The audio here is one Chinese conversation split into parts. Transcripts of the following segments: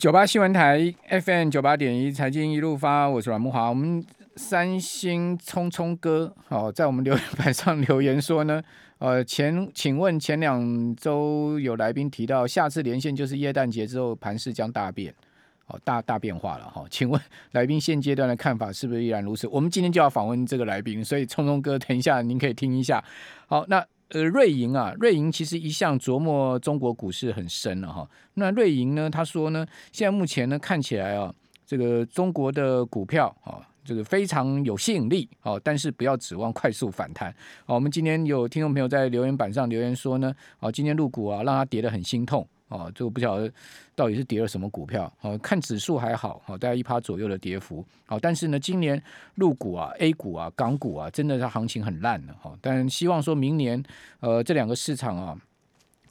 九八新闻台 FM 九八点一财经一路发，我是阮慕华。我们三星聪聪哥，好，在我们留言板上留言说呢，呃，前请问前两周有来宾提到，下次连线就是耶诞节之后盘势将大变，哦，大大变化了哈。请问来宾现阶段的看法是不是依然如此？我们今天就要访问这个来宾，所以聪聪哥，等一下您可以听一下。好，那。呃，瑞银啊，瑞银其实一向琢磨中国股市很深了哈。那瑞银呢，他说呢，现在目前呢看起来啊，这个中国的股票啊，这个非常有吸引力啊，但是不要指望快速反弹。啊，我们今天有听众朋友在留言板上留言说呢，啊，今天入股啊让他跌得很心痛。哦，这个不晓得到底是跌了什么股票。哦，看指数还好，哦，大概一趴左右的跌幅。好，但是呢，今年陆股啊、A 股啊、港股啊，真的是行情很烂了。哈，但希望说明年，呃，这两个市场啊，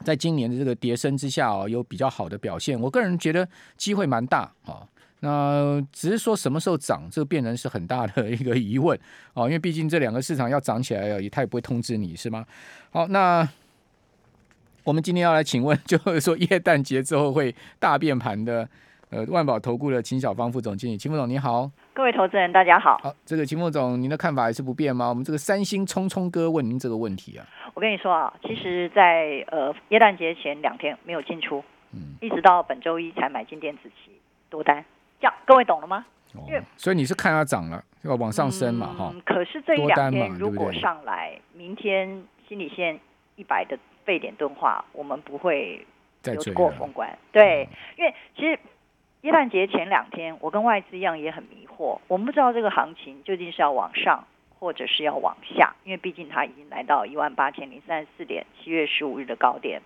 在今年的这个跌升之下啊，有比较好的表现。我个人觉得机会蛮大。啊，那只是说什么时候涨，这个变成是很大的一个疑问。哦，因为毕竟这两个市场要涨起来，也他也不会通知你是吗？好，那。我们今天要来请问，就是说耶诞节之后会大变盘的，呃，万宝投顾的秦小芳副总经理，秦副总你好，各位投资人大家好。好，这个秦副总，您的看法还是不变吗？我们这个三星聪聪哥问您这个问题啊。我跟你说啊，其实在，在呃耶诞节前两天没有进出，嗯，一直到本周一才买进电子期多单，这样各位懂了吗？哦，所以你是看它涨了要往上升嘛？哈，嗯，可是这一两天如果上来，明天心理线一百的。沸点钝化，我们不会有过封关。对，因为其实耶诞节前两天，我跟外资一样也很迷惑，我们不知道这个行情究竟是要往上，或者是要往下，因为毕竟它已经来到一万八千零三十四点，七月十五日的高点。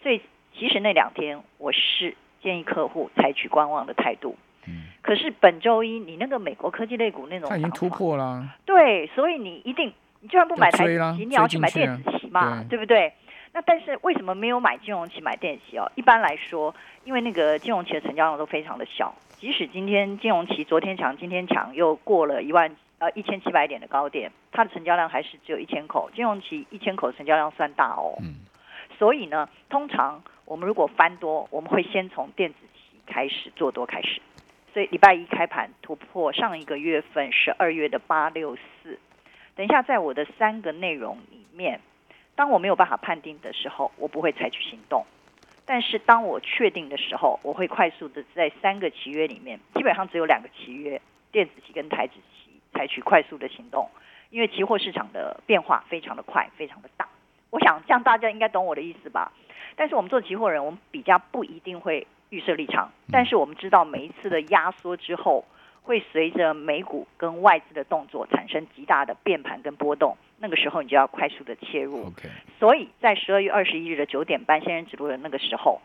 所以其实那两天我是建议客户采取观望的态度。嗯。可是本周一，你那个美国科技类股那种，它已经突破了。对，所以你一定，你就算不买台积，你要去买电子期嘛，对，对不对？那但是为什么没有买金融期买电期哦？一般来说，因为那个金融期的成交量都非常的小，即使今天金融期昨天强，今天强又过了一万呃一千七百点的高点，它的成交量还是只有一千口，金融期一千口的成交量算大哦。嗯。所以呢，通常我们如果翻多，我们会先从电子期开始做多开始。所以礼拜一开盘突破上一个月份十二月的八六四。等一下，在我的三个内容里面。当我没有办法判定的时候，我不会采取行动；但是当我确定的时候，我会快速的在三个契约里面，基本上只有两个契约，电子期跟台子期，采取快速的行动。因为期货市场的变化非常的快，非常的大。我想这样大家应该懂我的意思吧？但是我们做期货人，我们比较不一定会预设立场，但是我们知道每一次的压缩之后。会随着美股跟外资的动作产生极大的变盘跟波动，那个时候你就要快速的切入。Okay. 所以在十二月二十一日的九点半仙人指路的那个时候，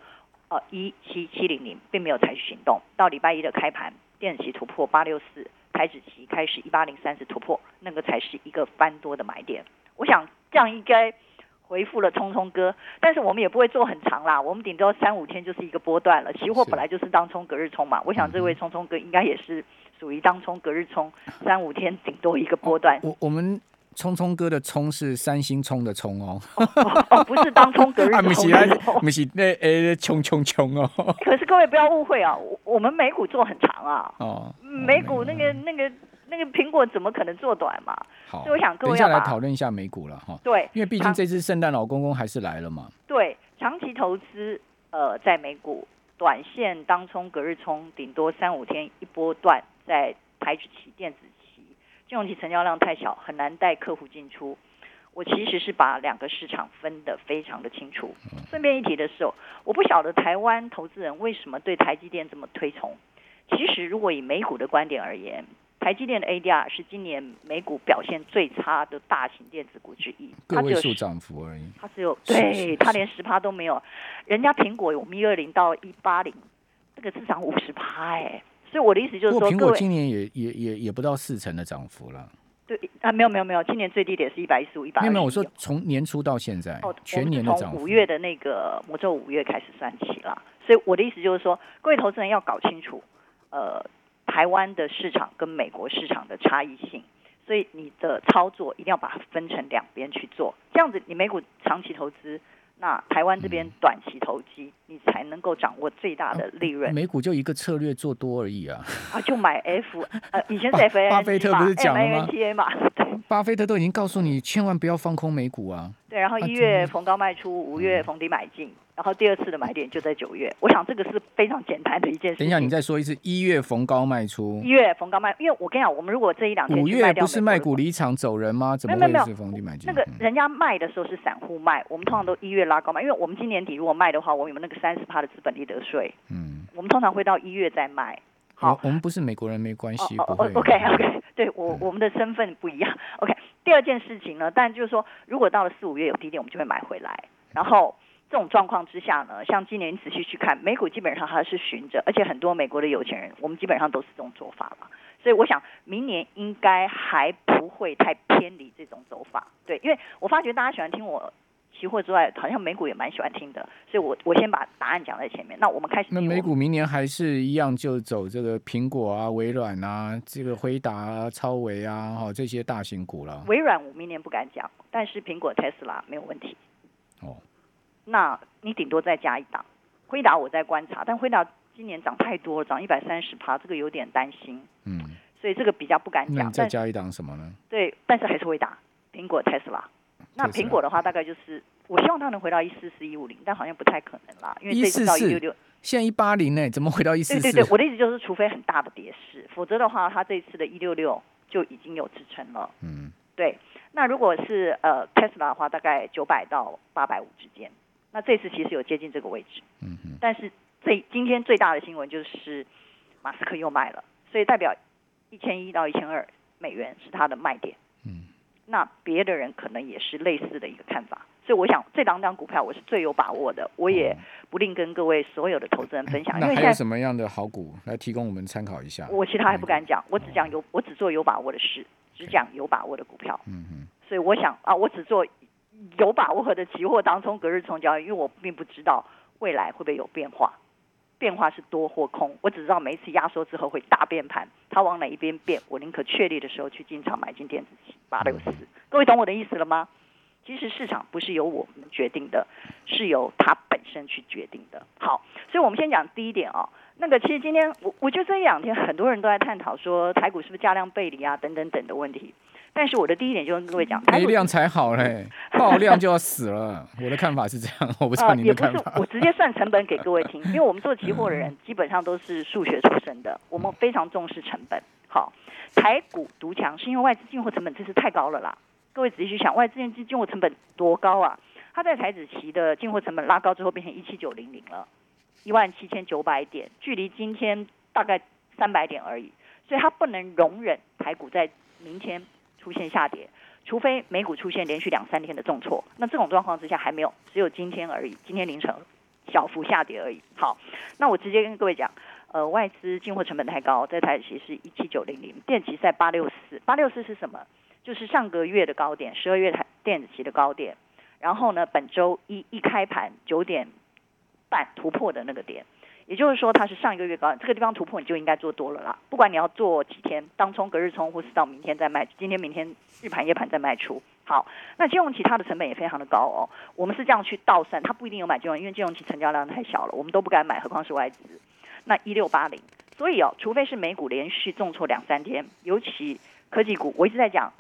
呃，一七七零零并没有采取行动。到礼拜一的开盘，电子期突破八六四，台指期开始一八零三四突破，那个才是一个翻多的买点。我想这样应该。回复了聪聪哥，但是我们也不会做很长啦，我们顶多三五天就是一个波段了。期货本来就是当冲隔日冲嘛，我想这位聪聪哥应该也是属于当冲隔日冲，三五天顶多一个波段。我我们聪聪哥的聪是三星冲的冲哦，不是当冲隔日冲。啊，不是啊，不是那呃冲冲冲哦。可是各位不要误会啊，我我们美股做很长啊，哦，美股那个那个。那个苹果怎么可能做短嘛？好，所以我想各位等一下来讨论一下美股了哈。对，因为毕竟这次圣诞老公公还是来了嘛。对，长期投资呃在美股，短线当冲隔日冲，顶多三五天一波段，在台指期、电子期、金融期成交量太小，很难带客户进出。我其实是把两个市场分得非常的清楚。顺便一提的是，我不晓得台湾投资人为什么对台积电这么推崇。其实如果以美股的观点而言，台积电的 ADR 是今年美股表现最差的大型电子股之一，个位数涨幅而已。它只有对，它连十趴都没有。人家苹果有一二零到一八零，这个至少五十趴哎。所以我的意思就是说，苹果今年也也也也不到四成的涨幅了。对啊，没有没有没有，今年最低点是一百一十五、一百。没有没有，我说从年初到现在，哦，全年的涨幅。从五月的那个魔咒五月开始算起了。所以我的意思就是说，各位投资人要搞清楚，呃。台湾的市场跟美国市场的差异性，所以你的操作一定要把它分成两边去做，这样子你美股长期投资那台湾这边短期投机，你才能够掌握最大的利润。美股就一个策略做多而已啊。啊，就买 F，呃，以前是 F A 巴菲特不是讲了吗？T A 嘛，对。巴菲特都已经告诉你，千万不要放空美股啊。对，然后一月逢高卖出，五月逢低买进。然后第二次的买点就在九月，我想这个是非常简单的一件事。等一下，你再说一次，一月逢高卖出。一月逢高卖，因为我跟你讲，我们如果这一两天五月不是卖股离场走人吗？怎么会是逢低买进？那个人家卖的时候是散户卖，我们通常都一月拉高卖，因为我们今年底如果卖的话，我们有那个三十趴的资本利得税。嗯，我们通常会到一月再卖。好，我们不是美国人，没关系。哦，OK OK，对我我们的身份不一样。OK，第二件事情呢，但就是说，如果到了四五月有低点，我们就会买回来，然后。这种状况之下呢，像今年你仔细去看，美股基本上它是循着，而且很多美国的有钱人，我们基本上都是这种做法了。所以我想明年应该还不会太偏离这种走法。对，因为我发觉大家喜欢听我期货之外，好像美股也蛮喜欢听的。所以我我先把答案讲在前面。那我们开始。那美股明年还是一样就走这个苹果啊、微软啊、这个辉达啊、超维啊，哈这些大型股了。微软我明年不敢讲，但是苹果、特斯拉没有问题。哦。那你顶多再加一档，辉达我在观察，但辉达今年涨太多了，涨一百三十趴，这个有点担心。嗯，所以这个比较不敢讲。那你再加一档什么呢？对，但是还是会打苹果、特斯拉。那苹果的话，大概就是我希望它能回到一四四一五零，但好像不太可能啦，因为这次到一六六，现在一八零呢，怎么回到一四四？对对对，我的意思就是，除非很大的跌势，否则的话，它这一次的一六六就已经有支撑了。嗯，对。那如果是呃 Tesla 的话，大概九百到八百五之间。那这次其实有接近这个位置，嗯哼，但是最今天最大的新闻就是马斯克又卖了，所以代表一千一到一千二美元是它的卖点，嗯，那别的人可能也是类似的一个看法，所以我想这两张股票我是最有把握的，我也不吝跟各位所有的投资人分享。那还有什么样的好股来提供我们参考一下？我其他还不敢讲，我只讲有，我只做有把握的事，只讲有把握的股票，嗯哼，所以我想啊，我只做。有把握的期货当中隔日冲交易，因为我并不知道未来会不会有变化，变化是多或空，我只知道每一次压缩之后会大变盘，它往哪一边变，我宁可确立的时候去进场买进电子期八六四。各位懂我的意思了吗？其实市场不是由我们决定的，是由它本身去决定的。好，所以我们先讲第一点啊、哦，那个其实今天我我觉得这一两天很多人都在探讨说台股是不是价量背离啊等等等的问题。但是我的第一点就跟各位讲，没量才好嘞，爆量就要死了。我的看法是这样，我不知道你的看法。呃、也不是，我直接算成本给各位听，因为我们做期货的人基本上都是数学出身的，我们非常重视成本。好，台股独强是因为外资进货成本真是太高了啦。各位仔细去想，外资进进货成本多高啊？它在台子期的进货成本拉高之后，变成一七九零零了，一万七千九百点，距离今天大概三百点而已，所以它不能容忍台股在明天。出现下跌，除非美股出现连续两三天的重挫，那这种状况之下还没有，只有今天而已。今天凌晨小幅下跌而已。好，那我直接跟各位讲，呃，外资进货成本太高，在台指期是一七九零零，电子期在八六四，八六四是什么？就是上个月的高点，十二月台电子期的高点。然后呢，本周一一开盘九点半突破的那个点。也就是说，它是上一个月高，这个地方突破你就应该做多了啦。不管你要做几天，当冲、隔日冲，或是到明天再卖，今天、明天日盘、夜盘再卖出。好，那金融期它的成本也非常的高哦。我们是这样去倒算，它不一定有买金融，因为金融期成交量太小了，我们都不敢买，何况是外资。那一六八零，所以哦，除非是美股连续重挫两三天，尤其科技股，我一直在讲，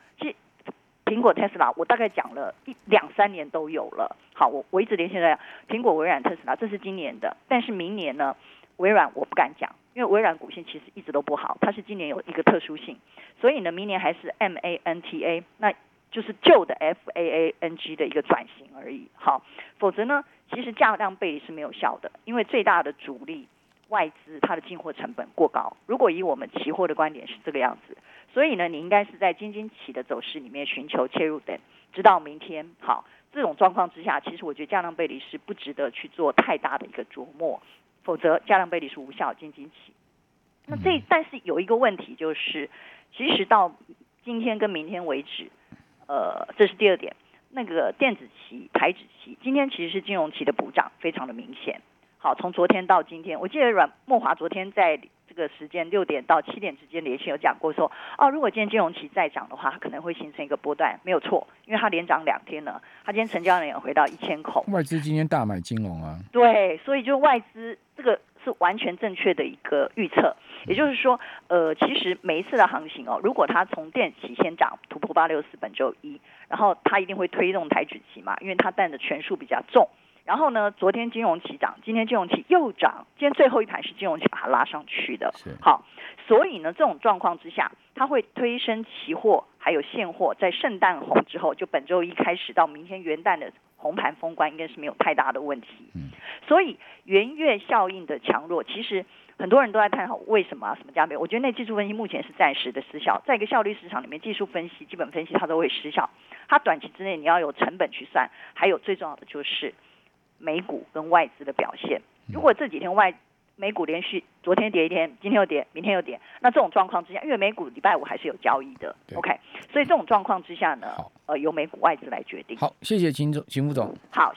苹果、特斯拉，我大概讲了一两三年都有了。好，我我一直连续在讲苹果、微软、特斯拉，这是今年的，但是明年呢？微软我不敢讲，因为微软股性其实一直都不好，它是今年有一个特殊性，所以呢，明年还是 M A N T A，那就是旧的 F A A N G 的一个转型而已。好，否则呢，其实价量背离是没有效的，因为最大的主力外资它的进货成本过高。如果以我们期货的观点是这个样子，所以呢，你应该是在京晶期的走势里面寻求切入点，直到明天。好，这种状况之下，其实我觉得价量背离是不值得去做太大的一个琢磨。否则，价量背离是无效，京晶期。那这但是有一个问题，就是其实到今天跟明天为止，呃，这是第二点。那个电子期、台指期，今天其实是金融期的补涨，非常的明显。好，从昨天到今天，我记得阮慕驊昨天在这个时间六点到七点之间连线有讲过说，哦，如果今天金融期再涨的话，可能会形成一个波段，没有错，因为它连涨两天了，它今天成交量也回到一千口。外资今天大买金融啊。对，所以就外资这个是完全正确的一个预测，也就是说，呃，其实每一次的行情哦，如果它从电子期先涨突破八六四本周一，然后它一定会推动台指期嘛，因为它占的权数比较重。然后呢，昨天金融期涨，今天金融期又涨，今天最后一盘是金融期把它拉上去的。好，所以呢，这种状况之下，它会推升期货还有现货在圣诞红之后，就本周一开始到明天元旦的红盘封关，应该是没有太大的问题。嗯，所以元月效应的强弱，其实很多人都在探讨为什么啊，什么加倍？我觉得那技术分析目前是暂时的失效，在一个效率市场里面，技术分析、基本分析它都会失效。它短期之内你要有成本去算，还有最重要的就是。美股跟外资的表现，如果这几天外美股连续昨天跌一天，今天又跌，明天又跌，那这种状况之下，因为美股礼拜五还是有交易的，OK，所以这种状况之下呢，呃，由美股外资来决定。好，谢谢秦总，秦副总。好。